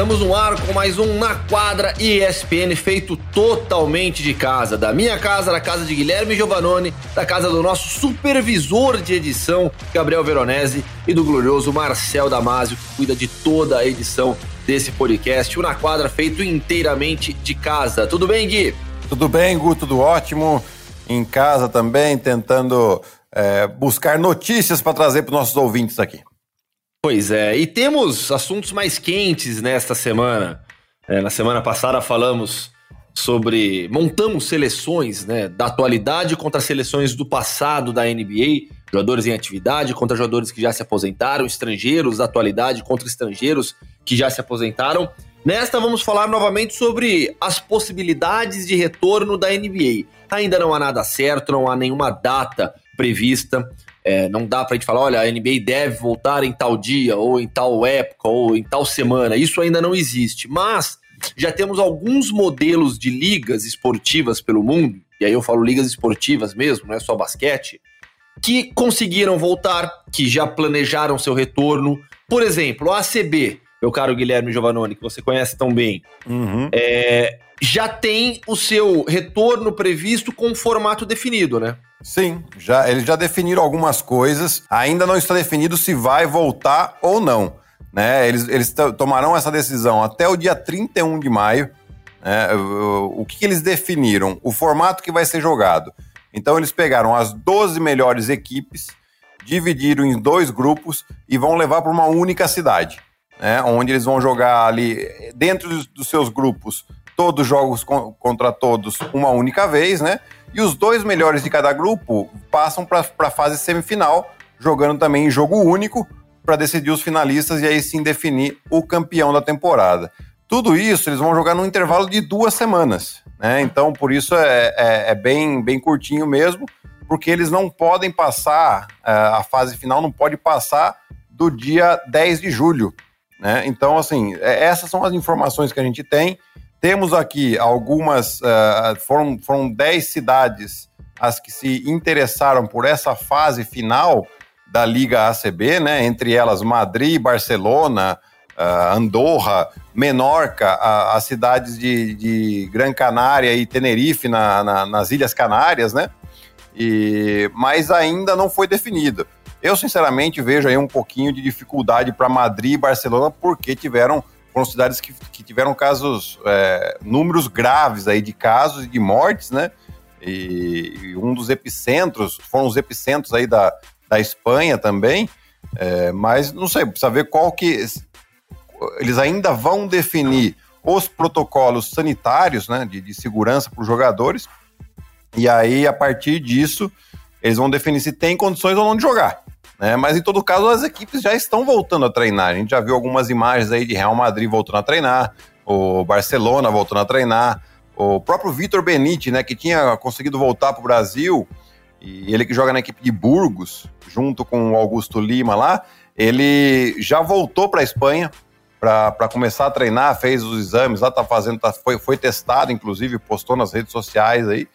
Estamos no ar com mais um Na Quadra ESPN feito totalmente de casa. Da minha casa, da casa de Guilherme Giovanoni, da casa do nosso supervisor de edição, Gabriel Veronese, e do glorioso Marcel Damasio, que cuida de toda a edição desse podcast. O Na Quadra feito inteiramente de casa. Tudo bem, Gui? Tudo bem, Gu, tudo ótimo. Em casa também, tentando é, buscar notícias para trazer para os nossos ouvintes aqui. Pois é, e temos assuntos mais quentes nesta semana. É, na semana passada falamos sobre. montamos seleções né, da atualidade contra seleções do passado da NBA, jogadores em atividade contra jogadores que já se aposentaram, estrangeiros da atualidade contra estrangeiros que já se aposentaram. Nesta, vamos falar novamente sobre as possibilidades de retorno da NBA. Ainda não há nada certo, não há nenhuma data prevista. É, não dá pra gente falar, olha, a NBA deve voltar em tal dia, ou em tal época, ou em tal semana. Isso ainda não existe. Mas já temos alguns modelos de ligas esportivas pelo mundo, e aí eu falo ligas esportivas mesmo, não é só basquete, que conseguiram voltar, que já planejaram seu retorno. Por exemplo, a ACB, meu caro Guilherme Giovannoni, que você conhece tão bem, uhum. é, já tem o seu retorno previsto com um formato definido, né? Sim, já, eles já definiram algumas coisas. Ainda não está definido se vai voltar ou não. Né? Eles, eles tomarão essa decisão até o dia 31 de maio. Né? O, o que, que eles definiram? O formato que vai ser jogado. Então, eles pegaram as 12 melhores equipes, dividiram em dois grupos e vão levar para uma única cidade. Né? Onde eles vão jogar ali, dentro dos, seus grupos, todos jogos contra todos uma única vez, né? E os dois melhores de cada grupo passam para a fase semifinal, jogando também em jogo único para decidir os finalistas e aí sim definir o campeão da temporada. Tudo isso eles vão jogar num intervalo de duas semanas, né? Então por isso é, é, é bem, bem curtinho mesmo, porque eles não podem passar, é, a fase final não pode passar do dia 10 de julho, né? Então, assim, é, essas são as informações que a gente tem. Temos aqui algumas, uh, foram, foram 10 cidades as que se interessaram por essa fase final da Liga ACB, né? Entre elas Madrid, Barcelona, uh, Andorra, Menorca, as cidades de, de Gran Canária e Tenerife na, na, nas Ilhas Canárias, né? E, mas ainda não foi definido. Eu, sinceramente, vejo aí um pouquinho de dificuldade para Madrid e Barcelona, porque tiveram foram cidades que, que tiveram casos, é, números graves aí de casos e de mortes, né? E, e, um dos epicentros, foram os epicentros aí da, da Espanha também, é, mas não sei, precisa ver qual que. Eles ainda vão definir os protocolos sanitários, né, de, de segurança para os jogadores, e aí, a partir disso, eles vão definir se tem condições ou não de jogar. Né? Mas em todo caso, as equipes já estão voltando a treinar. A gente já viu algumas imagens aí de Real Madrid voltando a treinar, o Barcelona voltando a treinar, o próprio Vitor Benite, né, que tinha conseguido voltar para o Brasil, e ele que joga na equipe de Burgos, junto com o Augusto Lima lá, ele já voltou para a Espanha para começar a treinar, fez os exames lá, tá fazendo, tá, foi, foi testado, inclusive, postou nas redes sociais aí.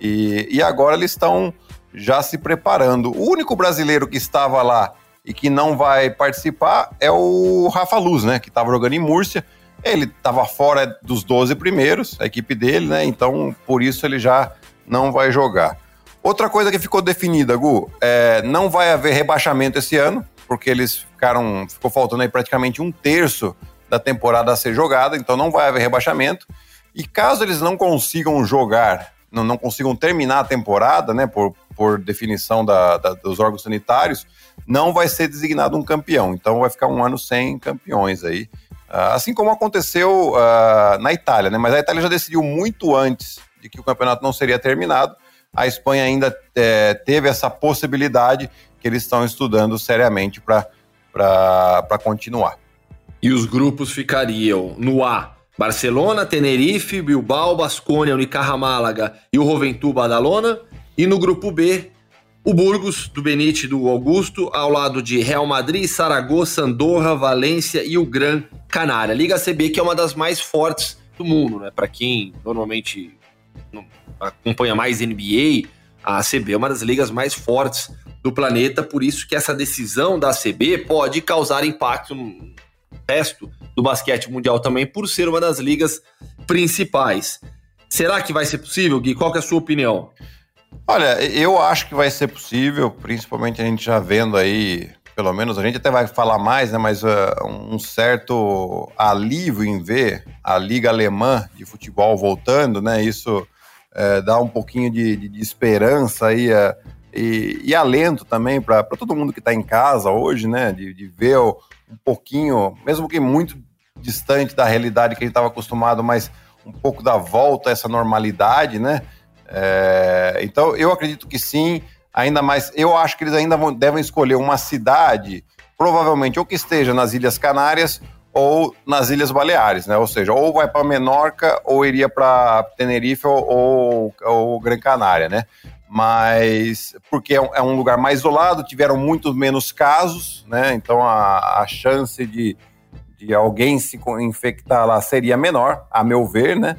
E, e agora eles estão já se preparando. O único brasileiro que estava lá e que não vai participar é o Rafa Luz, né? Que estava jogando em Múrcia. Ele estava fora dos 12 primeiros, a equipe dele, né? Então, por isso ele já não vai jogar. Outra coisa que ficou definida, Gu, é, não vai haver rebaixamento esse ano, porque eles ficaram, ficou faltando aí praticamente um terço da temporada a ser jogada, então não vai haver rebaixamento. E caso eles não consigam jogar, não, não consigam terminar a temporada, né, por, por definição da, da, dos órgãos sanitários, não vai ser designado um campeão. Então vai ficar um ano sem campeões aí. Uh, assim como aconteceu uh, na Itália, né? Mas a Itália já decidiu muito antes de que o campeonato não seria terminado. A Espanha ainda é, teve essa possibilidade que eles estão estudando seriamente para continuar. E os grupos ficariam no A, Barcelona, Tenerife, Bilbao, Basconia, Unicaja Málaga e o Juventude Badalona. E no grupo B, o Burgos, do Benite do Augusto, ao lado de Real Madrid, Saragossa, Andorra, Valência e o Gran Canária. Liga CB, que é uma das mais fortes do mundo, né? Para quem normalmente acompanha mais NBA, a CB é uma das ligas mais fortes do planeta, por isso que essa decisão da CB pode causar impacto resto do basquete mundial também, por ser uma das ligas principais. Será que vai ser possível, Gui? Qual é a sua opinião? Olha, eu acho que vai ser possível, principalmente a gente já vendo aí, pelo menos a gente até vai falar mais, né? Mas uh, um certo alívio em ver a Liga Alemã de futebol voltando, né? Isso uh, dá um pouquinho de, de, de esperança aí. Uh, e, e, alento também para todo mundo que está em casa hoje, né? De, de ver um pouquinho, mesmo que muito distante da realidade que a gente estava acostumado, mas um pouco da volta a essa normalidade, né? É, então, eu acredito que sim, ainda mais. Eu acho que eles ainda vão, devem escolher uma cidade, provavelmente ou que esteja nas Ilhas Canárias ou nas Ilhas Baleares, né? Ou seja, ou vai para Menorca ou iria para Tenerife ou, ou, ou, Gran Canária, né? Mas porque é um, é um, lugar mais isolado, tiveram muito menos casos, né? Então a, a chance de, de alguém se infectar lá seria menor, a meu ver, né?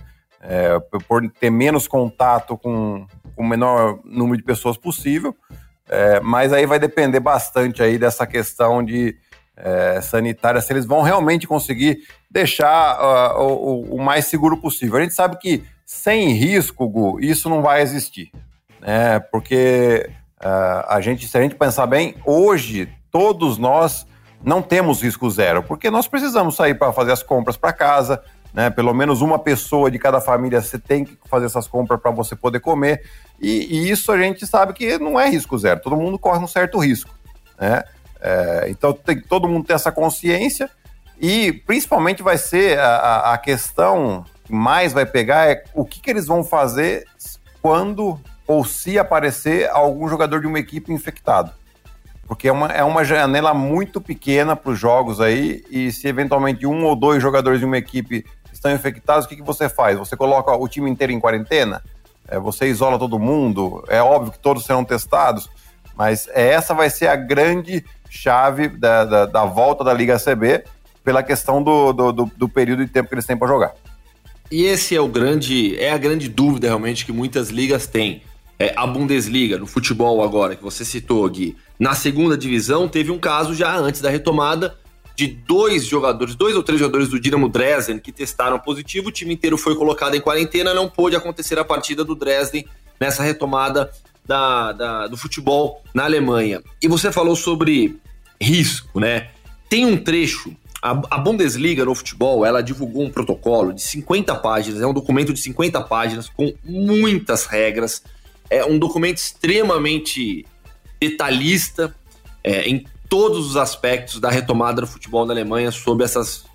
é, por ter menos contato com, com o menor número de pessoas possível. É, mas aí vai depender bastante aí dessa questão de é, sanitária, se eles vão realmente conseguir deixar uh, o, o, mais seguro possível. A gente sabe que sem risco, Gu, isso não vai existir. Né? Porque uh, a gente, se a gente pensar bem, hoje todos nós não temos risco zero, porque nós precisamos sair para fazer as compras para casa, né? Pelo menos uma pessoa de cada família você tem que fazer essas compras para você poder comer. E, e, isso a gente sabe que não é risco zero, todo mundo corre um certo risco. Né? É, então tem que todo mundo ter essa consciência e principalmente vai ser a, a questão que mais vai pegar é o que, que eles vão fazer quando ou se aparecer algum jogador de uma equipe infectado. Porque é uma, é uma janela muito pequena para os jogos aí, e se eventualmente um ou dois jogadores de uma equipe estão infectados, o que, que você faz? Você coloca o time inteiro em quarentena? É, você isola todo mundo? É óbvio que todos serão testados, mas essa vai ser a grande chave da, da, da volta da Liga CB pela questão do, do, do, do período de tempo que eles têm para jogar. E esse é o grande, é a grande dúvida realmente que muitas ligas têm. É, a Bundesliga, no futebol agora, que você citou, Gui, na segunda divisão teve um caso já antes da retomada, de dois jogadores, dois ou três jogadores do Dinamo Dresden que testaram positivo, o time inteiro foi colocado em quarentena, não pôde acontecer a partida do Dresden nessa retomada da, da, do futebol na Alemanha. E você falou sobre risco, né? Tem um trecho, a, a Bundesliga no futebol, ela divulgou um protocolo de 50 páginas, é um documento de 50 páginas com muitas regras, é um documento extremamente detalhista é, em todos os aspectos da retomada do futebol na Alemanha sob essas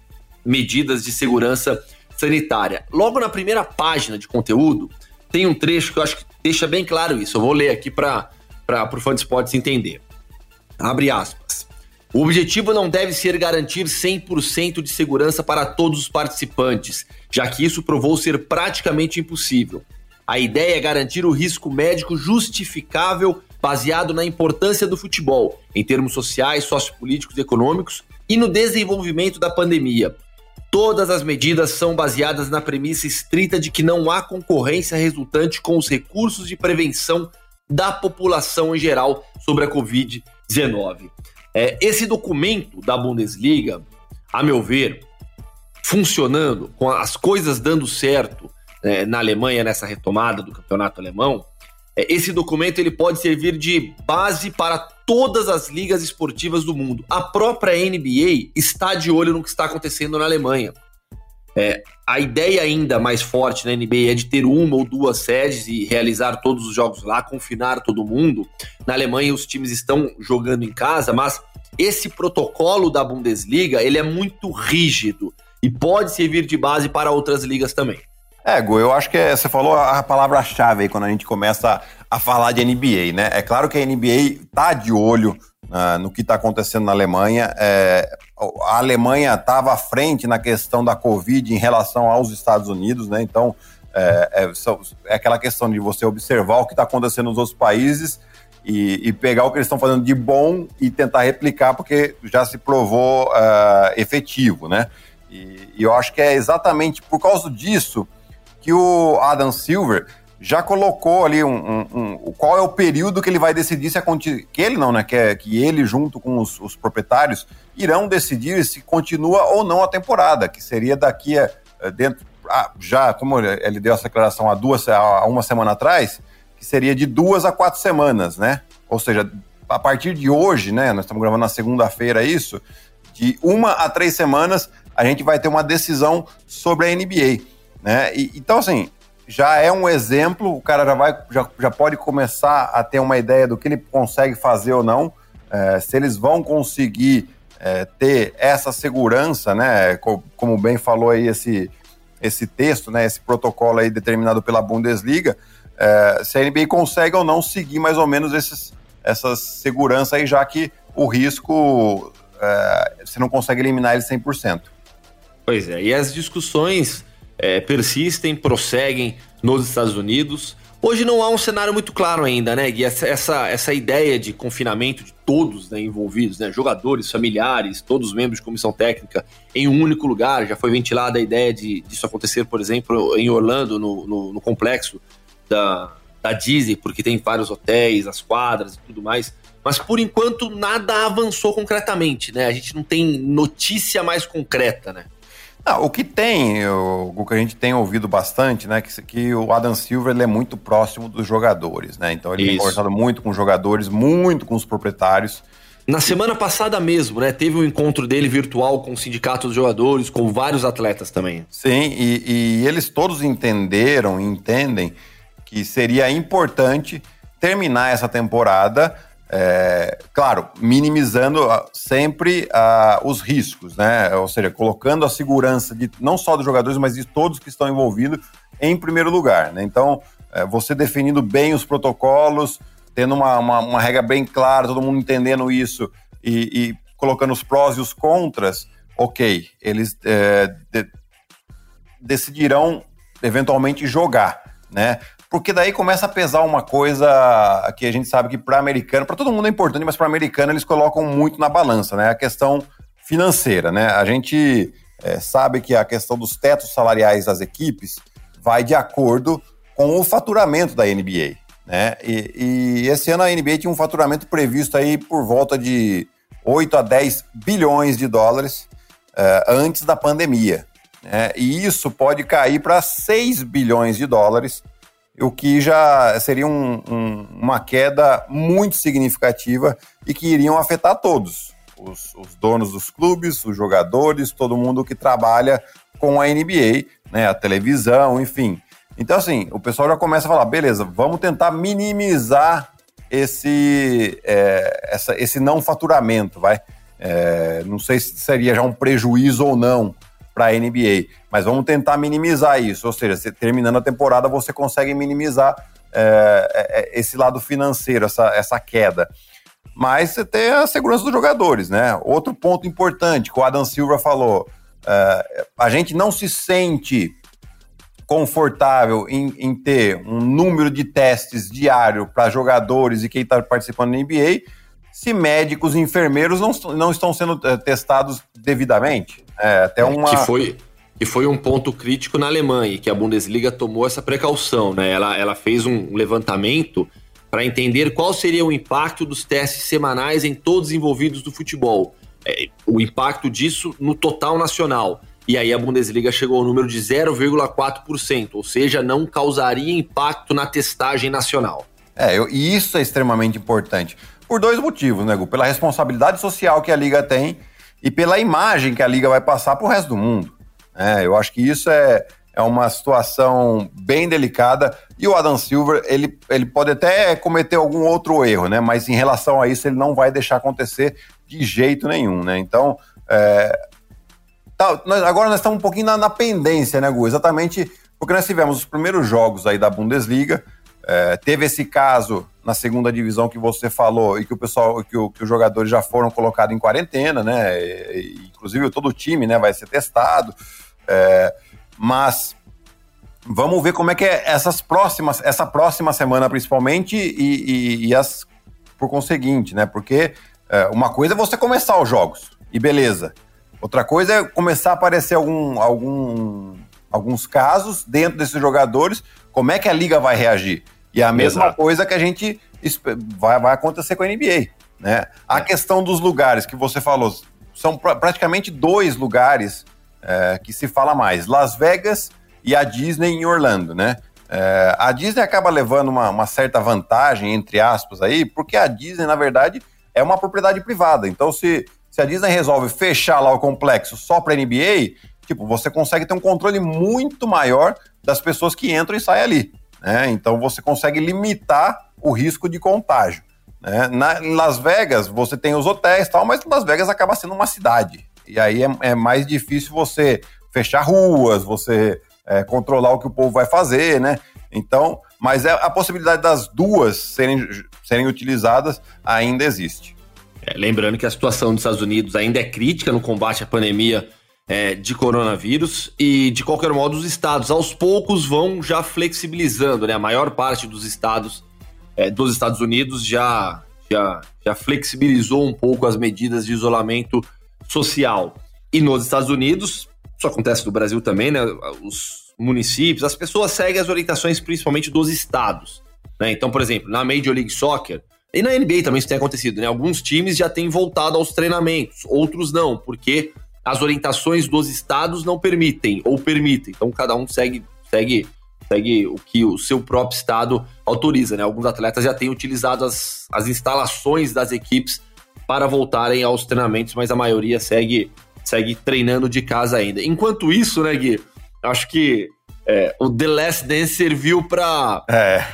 medidas de segurança sanitária. Logo na primeira página de conteúdo, tem um trecho que eu acho que deixa bem claro isso. Eu vou ler aqui para o fã de esportes entender. Abre aspas. O objetivo não deve ser garantir 100% de segurança para todos os participantes, já que isso provou ser praticamente impossível. A ideia é garantir o risco médico justificável baseado na importância do futebol, em termos sociais, sociopolíticos e econômicos, e no desenvolvimento da pandemia. Todas as medidas são baseadas na premissa estrita de que não há concorrência resultante com os recursos de prevenção da população em geral sobre a Covid-19. É, esse documento da Bundesliga, a meu ver, funcionando, com as coisas dando certo é, na Alemanha nessa retomada do campeonato alemão, é, esse documento ele pode servir de base para todas as ligas esportivas do mundo. A própria NBA está de olho no que está acontecendo na Alemanha. É, a ideia ainda mais forte na NBA é de ter uma ou duas sedes e realizar todos os jogos lá, confinar todo mundo. Na Alemanha os times estão jogando em casa, mas esse protocolo da Bundesliga ele é muito rígido e pode servir de base para outras ligas também. É, Gu, eu acho que é, você falou a palavra-chave aí quando a gente começa a falar de NBA, né? É claro que a NBA tá de olho uh, no que está acontecendo na Alemanha. É, a Alemanha estava à frente na questão da Covid em relação aos Estados Unidos, né? Então, é, é, é aquela questão de você observar o que está acontecendo nos outros países e, e, pegar o que eles estão fazendo de bom e tentar replicar, porque já se provou uh, efetivo, né? E, e eu acho que é exatamente por causa disso que o Adam Silver já colocou ali um, um, um, qual é o período que ele vai decidir se a que ele não, né? Que, é, que ele, junto com os, os, proprietários, irão decidir se continua ou não a temporada, que seria daqui a dentro. Ah, já, como ele deu essa declaração há duas, há uma semana atrás, que seria de duas a quatro semanas, né? Ou seja, a partir de hoje, né? Nós estamos gravando na segunda-feira isso, de uma a três semanas a gente vai ter uma decisão sobre a NBA, né? E, então, assim, já é um exemplo, o cara já, vai, já, já pode começar a ter uma ideia do que ele consegue fazer ou não, é, se eles vão conseguir é, ter essa segurança, né? Como bem falou aí esse, esse texto, né? Esse protocolo aí determinado pela Bundesliga, é, se a NBA consegue ou não seguir mais ou menos esses, essas segurança aí, já que o risco é, você não consegue eliminar ele 100%. Pois é, e as discussões é, persistem, prosseguem nos Estados Unidos. Hoje não há um cenário muito claro ainda, né, Gui? Essa, essa, essa ideia de confinamento de todos né, envolvidos, né, jogadores, familiares, todos os membros de comissão técnica, em um único lugar. Já foi ventilada a ideia de disso acontecer, por exemplo, em Orlando, no, no, no complexo da, da Disney, porque tem vários hotéis, as quadras e tudo mais. Mas por enquanto nada avançou concretamente, né? A gente não tem notícia mais concreta, né? Ah, o que tem, o, o, que a gente tem ouvido bastante, né, que, que o Adam Silver ele é muito próximo dos jogadores, né? Então ele Isso. tem conversado muito com os jogadores, muito com os proprietários. Na semana passada mesmo, né? Teve um encontro dele virtual com o sindicato dos jogadores, com vários atletas também. Sim, e, e eles todos entenderam e entendem que seria importante terminar essa temporada é, claro, minimizando ah, sempre uh, os riscos, né? Ou seja, colocando a segurança de não só dos jogadores, mas de todos que estão envolvidos em primeiro lugar. Né? Então, é, você definindo bem os protocolos, tendo uma, uma, uma, regra bem clara, todo mundo entendendo isso e, e colocando os prós e os contras, ok, eles é, de, decidirão eventualmente jogar, né? Porque daí começa a pesar uma coisa que a gente sabe que para americano, para todo mundo é importante, mas para americano eles colocam muito na balança, né? A questão financeira, né? A gente é, sabe que a questão dos tetos salariais das equipes vai de acordo com o faturamento da NBA, né? E, e esse ano a NBA tinha um faturamento previsto aí por volta de 8 a 10 bilhões de dólares é, antes da pandemia. Né? E isso pode cair para 6 bilhões de dólares o que já seria um, um, uma queda muito significativa e que iriam afetar todos, os, os, donos dos clubes, os jogadores, todo mundo que trabalha com a NBA, né, a televisão, enfim. Então, assim, o pessoal já começa a falar, beleza, vamos tentar minimizar esse, é, essa, esse não faturamento, vai. É, não sei se seria já um prejuízo ou não, para a NBA. Mas vamos tentar minimizar isso, ou seja, terminando a temporada você consegue minimizar é, é, é, esse lado financeiro, essa, essa queda. Mas você tem a segurança dos jogadores, né? Outro ponto importante que o Adam Silva falou: é, a gente não se sente confortável em, em ter um número de testes diário para jogadores e quem está participando da NBA se médicos e enfermeiros não, não estão sendo é, testados devidamente. É, até uma... Que foi, que foi um ponto crítico na Alemanha, que a Bundesliga tomou essa precaução, né? Ela, ela fez um levantamento para entender qual seria o impacto dos testes semanais em todos os envolvidos do futebol. É, o impacto disso no total nacional. E aí a Bundesliga chegou ao número de 0,4%, ou seja, não causaria impacto na testagem nacional. É, eu, e isso é extremamente importante. Por dois motivos, né, Gu? Pela responsabilidade social que a Liga tem e pela imagem que a liga vai passar para o resto do mundo. É, eu acho que isso é, é uma situação bem delicada e o Adam Silver ele, ele pode até cometer algum outro erro, né? Mas em relação a isso ele não vai deixar acontecer de jeito nenhum, né? Então é, tá, nós, agora nós estamos um pouquinho na, na pendência, né, Gu? Exatamente porque nós tivemos os primeiros jogos aí da Bundesliga. É, teve esse caso na segunda divisão que você falou e que o pessoal, que, o, que os jogadores já foram colocados em quarentena, né? E, inclusive todo o time, né, vai ser testado. É, mas vamos ver como é que é essas próximas, essa próxima semana principalmente e, e, e as por conseguinte, né? Porque é, uma coisa é você começar os jogos e beleza. Outra coisa é começar a aparecer algum, algum, alguns casos dentro desses jogadores. Como é que a liga vai reagir? E a mesma Exato. coisa que a gente vai, vai acontecer com a NBA. Né? A é. questão dos lugares que você falou, são pr praticamente dois lugares é, que se fala mais: Las Vegas e a Disney em Orlando, né? É, a Disney acaba levando uma, uma, certa vantagem, entre aspas, aí, porque a Disney, na verdade, é uma propriedade privada. Então, se, se a Disney resolve fechar lá o complexo só para NBA, tipo, você consegue ter um controle muito maior das pessoas que entram e saem ali. Né? Então, você consegue limitar o risco de contágio. Né? Na, em Las Vegas, você tem os hotéis e tal, mas Las Vegas acaba sendo uma cidade. E aí é, é mais difícil você fechar ruas, você é, controlar o que o povo vai fazer, né? Então, mas é, a possibilidade das duas serem, serem utilizadas ainda existe. É, lembrando que a situação dos Estados Unidos ainda é crítica no combate à pandemia é, de coronavírus e, de qualquer modo, os estados aos poucos vão já flexibilizando, né? A maior parte dos estados é, dos Estados Unidos já, já, já flexibilizou um pouco as medidas de isolamento social. E nos Estados Unidos, isso acontece no Brasil também, né? Os municípios, as pessoas seguem as orientações principalmente dos estados. Né? Então, por exemplo, na Major League Soccer, e na NBA também isso tem acontecido, né? Alguns times já têm voltado aos treinamentos, outros não, porque as orientações dos estados não permitem, ou permitem. Então, cada um segue, segue, segue o que o seu próprio estado autoriza, né? Alguns atletas já têm utilizado as, as instalações das equipes para voltarem aos treinamentos, mas a maioria segue segue treinando de casa ainda. Enquanto isso, né, Gui? Acho que é, o The Last Dance serviu para é.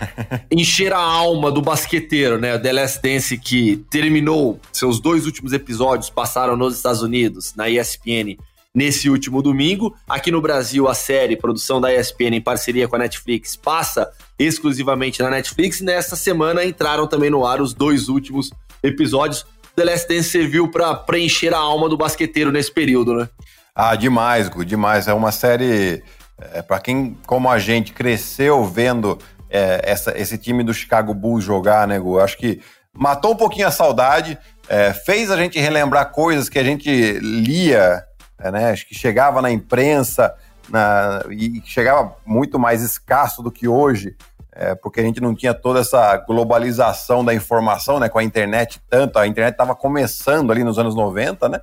encher a alma do basqueteiro, né? O The Last Dance que terminou seus dois últimos episódios, passaram nos Estados Unidos, na ESPN, nesse último domingo. Aqui no Brasil, a série, produção da ESPN em parceria com a Netflix, passa exclusivamente na Netflix. Nesta semana entraram também no ar os dois últimos episódios. The Last Dance serviu para preencher a alma do basqueteiro nesse período, né? Ah, demais, Gu, demais. É uma série é, para quem, como a gente, cresceu vendo é, essa, esse time do Chicago Bulls jogar, né, Gu? Acho que matou um pouquinho a saudade, é, fez a gente relembrar coisas que a gente lia, é, né? Acho que chegava na imprensa na, e chegava muito mais escasso do que hoje é, porque a gente não tinha toda essa globalização da informação, né, com a internet tanto, a internet estava começando ali nos anos 90, né,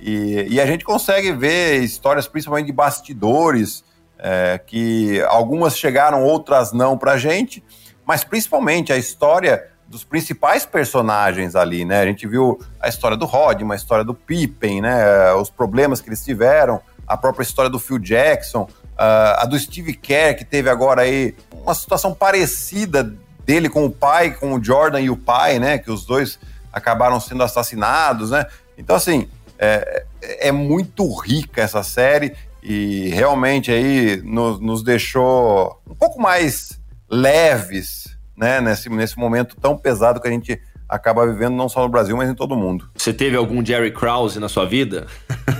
e, e, a gente consegue ver histórias principalmente de bastidores, é, que algumas chegaram, outras não para a gente, mas principalmente a história dos principais personagens ali, né, a gente viu a história do Rod, uma história do Pippen, né, os problemas que eles tiveram, a própria história do Phil Jackson, a do Steve Kerr, que teve agora aí uma situação parecida dele com o pai, com o Jordan e o pai, né? Que os dois acabaram sendo assassinados, né? Então, assim, é, é muito rica essa série e realmente aí nos, nos deixou um pouco mais leves, né? Nesse, nesse momento tão pesado que a gente acaba vivendo não só no Brasil, mas em todo o mundo. Você teve algum Jerry Krause na sua vida?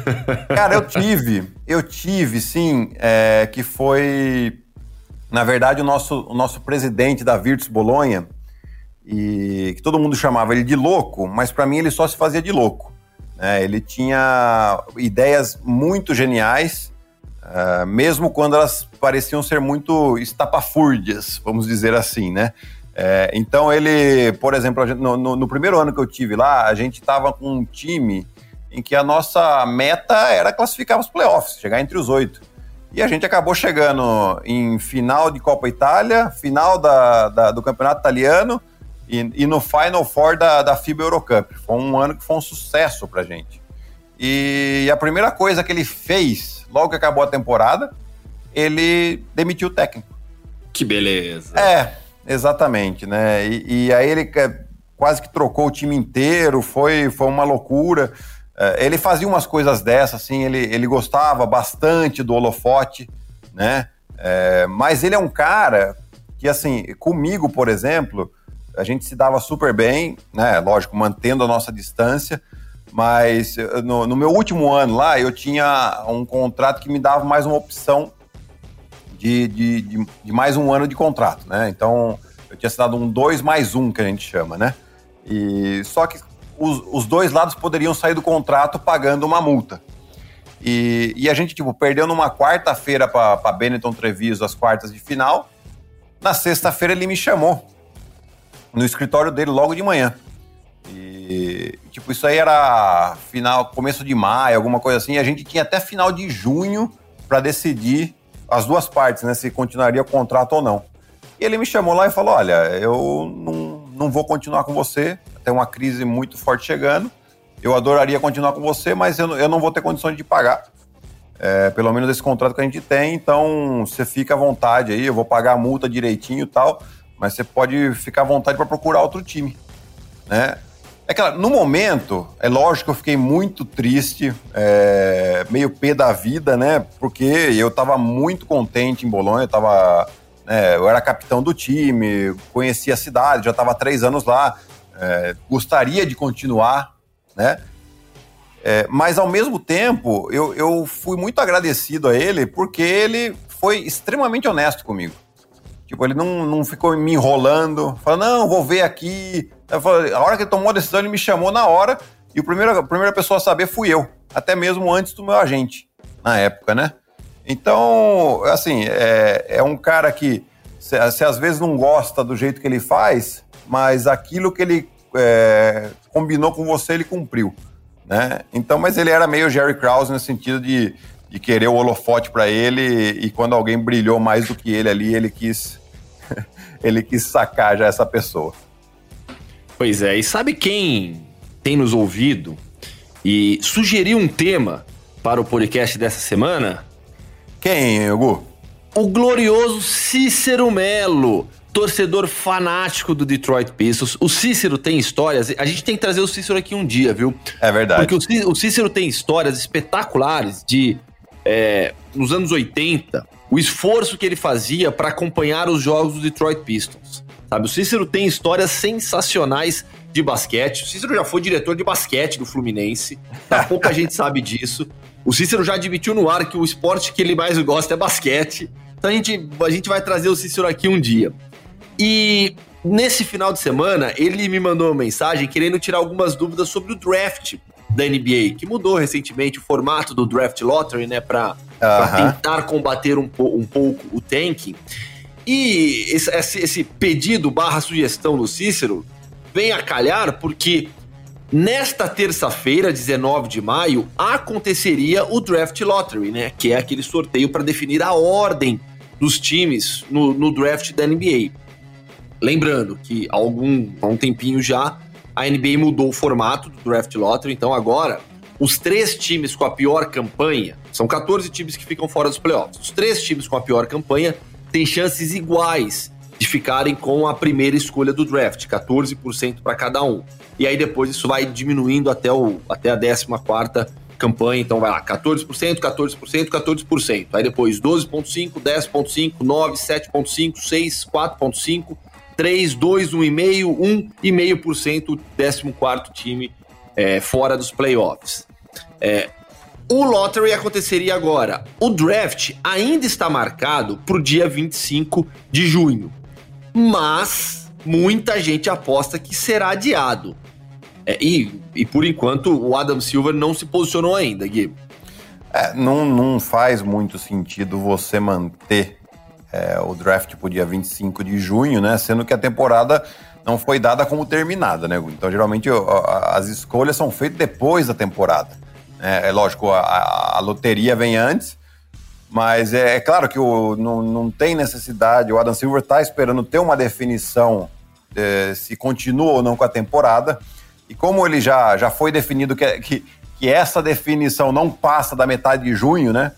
Cara, eu tive. Eu tive, sim, é, que foi, na verdade, o nosso, o nosso presidente da Virtus Bolonha, e que todo mundo chamava ele de louco, mas para mim ele só se fazia de louco. Né? Ele tinha ideias muito geniais, uh, mesmo quando elas pareciam ser muito estapafúrdias, vamos dizer assim, né? É, então ele, por exemplo, gente, no, no, no, primeiro ano que eu tive lá, a gente estava com um time em que a nossa meta era classificar os playoffs, chegar entre os oito. E a gente acabou chegando em final de Copa Itália, final da, da do Campeonato Italiano e, e, no Final Four da, da FIBA Eurocup. Foi um ano que foi um sucesso pra gente. E a primeira coisa que ele fez, logo que acabou a temporada, ele demitiu o técnico. Que beleza. É, Exatamente, né? E, e, aí ele quase que trocou o time inteiro, foi, foi uma loucura. É, ele fazia umas coisas dessas, assim, ele, ele gostava bastante do holofote, né? É, mas ele é um cara que, assim, comigo, por exemplo, a gente se dava super bem, né? Lógico, mantendo a nossa distância, mas no, no meu último ano lá, eu tinha um contrato que me dava mais uma opção de, de, de, de, mais um ano de contrato, né? Então, eu tinha assinado um 2 mais um, que a gente chama, né? E, só que os, os dois lados poderiam sair do contrato pagando uma multa. E, e a gente, tipo, perdeu numa quarta-feira para Benetton Treviso as quartas de final. Na sexta-feira ele me chamou no escritório dele logo de manhã. E, tipo, isso aí era final, começo de maio, alguma coisa assim. a gente tinha até final de junho para decidir as duas partes, né? Se continuaria o contrato ou não. E ele me chamou lá e falou: Olha, eu não, não vou continuar com você, tem uma crise muito forte chegando. Eu adoraria continuar com você, mas eu, eu não vou ter condições de pagar. É, pelo menos esse contrato que a gente tem, então você fica à vontade aí, eu vou pagar a multa direitinho e tal, mas você pode ficar à vontade para procurar outro time, né? É claro, no momento, é lógico que eu fiquei muito triste, é, meio pé da vida, né? Porque eu estava muito contente em Bolonha, eu tava, né, eu era capitão do time, conhecia a cidade, já estava três anos lá, é, gostaria de continuar, né? É, mas ao mesmo tempo, eu, eu fui muito agradecido a ele porque ele foi extremamente honesto comigo. Tipo, ele não, não ficou me enrolando, falando, não, vou ver aqui. Falei, a hora que ele tomou a decisão, ele me chamou na hora, e o primeiro, a primeira pessoa a saber fui eu, até mesmo antes do meu agente, na época, né? Então, assim, é, é um cara que você às vezes não gosta do jeito que ele faz, mas aquilo que ele é, combinou com você, ele cumpriu. Né? Então, mas ele era meio Jerry Krause no sentido de, de querer o holofote para ele e quando alguém brilhou mais do que ele ali, ele quis ele quis sacar já essa pessoa. Pois é, e sabe quem tem nos ouvido e sugeriu um tema para o podcast dessa semana? Quem, Hugo? O glorioso Cícero Melo, torcedor fanático do Detroit Pistons. O Cícero tem histórias. A gente tem que trazer o Cícero aqui um dia, viu? É verdade. Porque o Cícero tem histórias espetaculares de. É, nos anos 80, o esforço que ele fazia para acompanhar os jogos do Detroit Pistons. Sabe, o Cícero tem histórias sensacionais de basquete. O Cícero já foi diretor de basquete do Fluminense. Tá? Pouca gente sabe disso. O Cícero já admitiu no ar que o esporte que ele mais gosta é basquete. Então a gente, a gente vai trazer o Cícero aqui um dia. E nesse final de semana, ele me mandou uma mensagem querendo tirar algumas dúvidas sobre o draft da NBA, que mudou recentemente o formato do draft lottery, né, para tentar combater um, um pouco o tanking. E esse, esse pedido barra sugestão do Cícero vem a calhar porque nesta terça-feira, 19 de maio, aconteceria o draft lottery, né, que é aquele sorteio para definir a ordem dos times no, no draft da NBA. Lembrando que há algum há um tempinho já a NBA mudou o formato do draft lottery, então agora os três times com a pior campanha, são 14 times que ficam fora dos playoffs. Os três times com a pior campanha têm chances iguais de ficarem com a primeira escolha do draft, 14% para cada um. E aí depois isso vai diminuindo até, o, até a 14 campanha, então vai lá, 14%, 14%, 14%. Aí depois 12.5, 10.5, 9, 7.5, 6, 4.5, 3, 2, 1,5%, 1,5% o 14 time é, fora dos playoffs. É, o lottery aconteceria agora. O draft ainda está marcado para o dia 25 de junho, mas muita gente aposta que será adiado. É, e, e por enquanto o Adam Silver não se posicionou ainda, Gui. É, não, não faz muito sentido você manter é, o draft para o dia 25 de junho, né? Sendo que a temporada não foi dada como terminada, né? Então, geralmente, as escolhas são feitas depois da temporada. É, é lógico, a, a, loteria vem antes, mas é, é claro que o, não, não tem necessidade. O Adam Silver está esperando ter uma definição é, se continua ou não com a temporada. E como ele já, já foi definido que, que, que essa definição não passa da metade de junho, né?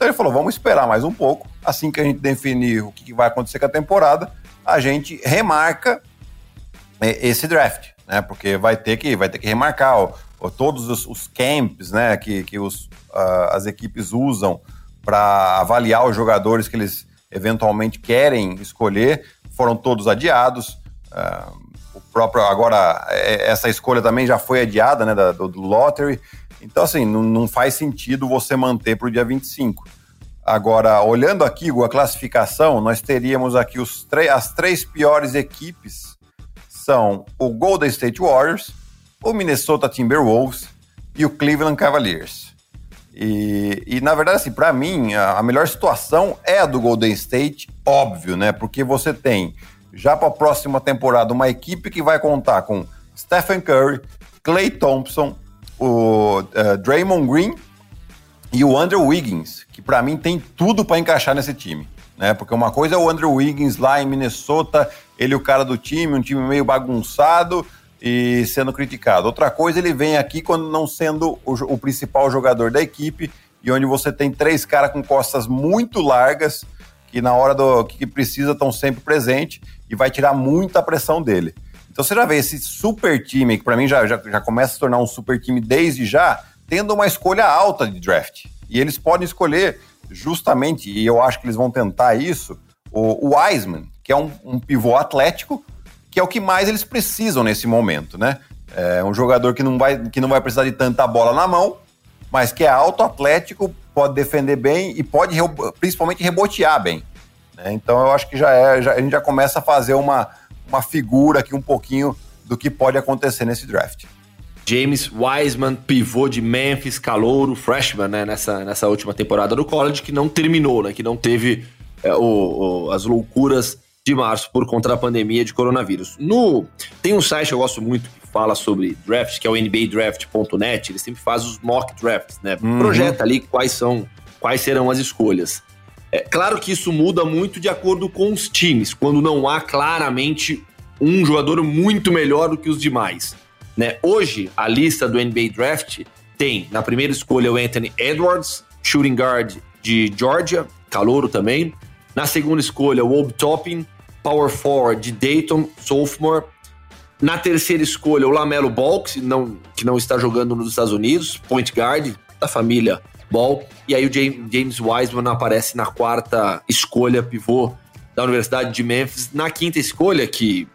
Então ele falou: vamos esperar mais um pouco. Assim que a gente definir o que vai acontecer com a temporada, a gente remarca é, esse draft, né? Porque vai ter que, vai ter que remarcar ó, todos os, os, camps, né? Que, que os, uh, as equipes usam para avaliar os jogadores que eles eventualmente querem escolher, foram todos adiados. Uh, o próprio agora é, essa escolha também já foi adiada, né? Da, do, do lottery. Então, assim, não, não faz sentido você manter para o dia 25. Agora, olhando aqui a classificação, nós teríamos aqui os as três piores equipes são o Golden State Warriors, o Minnesota Timberwolves e o Cleveland Cavaliers. E, e, na verdade, assim, para mim, a, a, melhor situação é a do Golden State, óbvio, né? Porque você tem já para a próxima temporada uma equipe que vai contar com Stephen Curry, Clay Thompson, o uh, Draymond Green e o Andrew Wiggins, que para mim tem tudo para encaixar nesse time. Né? Porque uma coisa é o Andrew Wiggins lá em Minnesota, ele o cara do time, um time meio bagunçado e sendo criticado. Outra coisa, ele vem aqui quando não sendo o, o principal jogador da equipe e onde você tem três caras com costas muito largas que na hora do que precisa estão sempre presentes e vai tirar muita pressão dele. Então você já vê esse super time, que para mim já, já, já começa a se tornar um super time desde já, tendo uma escolha alta de draft. E eles podem escolher justamente, e eu acho que eles vão tentar isso, o, o Wiseman, que é um, um pivô atlético, que é o que mais eles precisam nesse momento, né? É um jogador que não vai, que não vai precisar de tanta bola na mão, mas que é alto, atlético, pode defender bem e pode principalmente rebotear bem. Né? Então eu acho que já é, já, a gente já começa a fazer uma, uma figura aqui um pouquinho do que pode acontecer nesse draft. James Wiseman, pivô de Memphis, calouro, freshman, né, nessa, nessa última temporada do college, que não terminou, né, que não teve é, o, o, as loucuras de março por conta da pandemia de coronavírus. No Tem um site que eu gosto muito que fala sobre draft, que é o nbadraft.net, ele sempre faz os mock drafts, né? Uhum. Projeta ali quais são, quais serão as escolhas. É claro que isso muda muito de acordo com os times, quando não há claramente um jogador muito melhor do que os demais. Né? Hoje, a lista do NBA Draft tem na primeira escolha o Anthony Edwards, shooting guard de Georgia, calouro também. Na segunda escolha, o Obi Toppin, power forward de Dayton, sophomore. Na terceira escolha, o Lamelo Ball, que não, que não está jogando nos Estados Unidos, point guard da família Ball. E aí o James Wiseman aparece na quarta escolha, pivô da Universidade de Memphis. Na quinta escolha, que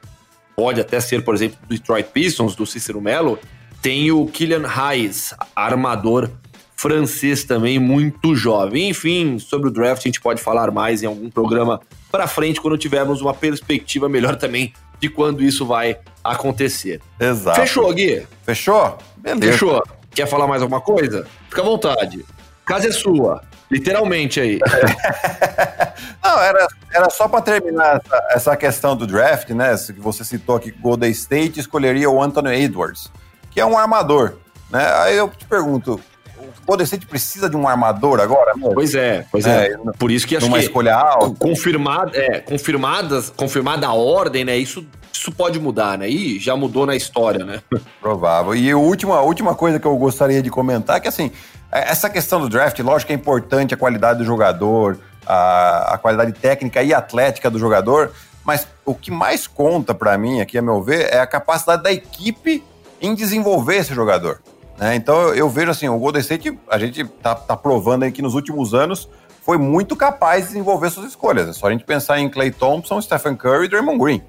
pode até ser, por exemplo, do Detroit Pistons, do Cícero Melo, tem o Kylian Hayes, armador francês também, muito jovem. Enfim, sobre o draft a gente pode falar mais em algum programa para frente, quando tivermos uma perspectiva melhor também de quando isso vai acontecer. Exato. Fechou, Gui? Fechou? Beleza. Fechou. Quer falar mais alguma coisa? Fica à vontade. Casa é sua. Literalmente aí. Não, era, era só para terminar essa, essa, questão do draft, né? Que você citou aqui que o Golden State escolheria o Anthony Edwards, que é um armador. Né? Aí eu te pergunto, o Golden State precisa de um armador agora? Mesmo? Pois é, pois é. é. Por isso que acho uma que escolha alta. Confirmada, é, confirmadas, confirmada a ordem, né? Isso, isso pode mudar, né? E já mudou na história, né? Provável. E a última, a última coisa que eu gostaria de comentar é que assim, é, essa questão do draft, lógico que é importante a qualidade do jogador, a, a qualidade técnica e atlética do jogador, mas o que mais conta para mim, aqui a meu ver, é a capacidade da equipe em desenvolver esse jogador. Né? Então eu vejo assim, o Golden State, a gente tá, tá provando aí que nos últimos anos foi muito capaz de desenvolver suas escolhas. É só a gente pensar em Clay Thompson, Stephen Curry e Draymond Green.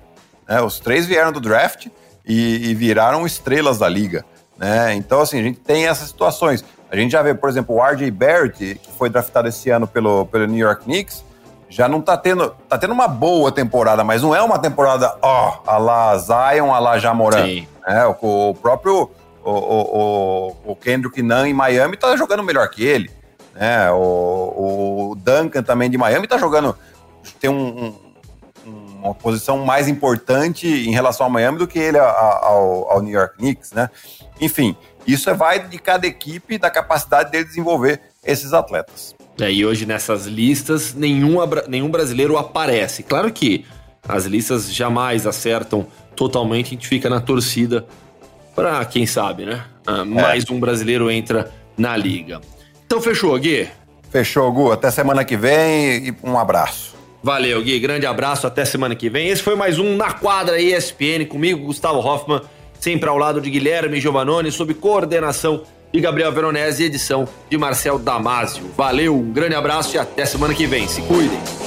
Né? Os três vieram do draft e, e viraram estrelas da liga. Né? Então, assim, a gente tem essas situações. A gente já vê, por exemplo, o RJ Barrett, que foi draftado esse ano pelo, pelo New York Knicks, já não tá tendo. Tá tendo uma boa temporada, mas não é uma temporada, ó, a la Zion, a la Jamoran. É, o, o próprio o, o, o, Kendrick Nunn em Miami tá jogando melhor que ele. Né? O, o Duncan também de Miami tá jogando. Tem um, um, uma posição mais importante em relação ao Miami do que ele ao, ao New York Knicks, né? Enfim, isso é vai de cada equipe, da capacidade de desenvolver esses atletas. É, e hoje nessas listas, nenhum, nenhum brasileiro aparece. Claro que as listas jamais acertam totalmente, a gente fica na torcida para quem sabe, né? Ah, é. mais um brasileiro entra na liga. Então fechou, Gui? Fechou, Gu. Até semana que vem e um abraço. Valeu, Gui. Grande abraço. Até semana que vem. Esse foi mais um Na Quadra ESPN comigo, Gustavo Hoffman sempre ao lado de Guilherme Giovannone, sob coordenação de Gabriel Veronese e edição de Marcel Damasio. Valeu, um grande abraço e até semana que vem. Se cuidem.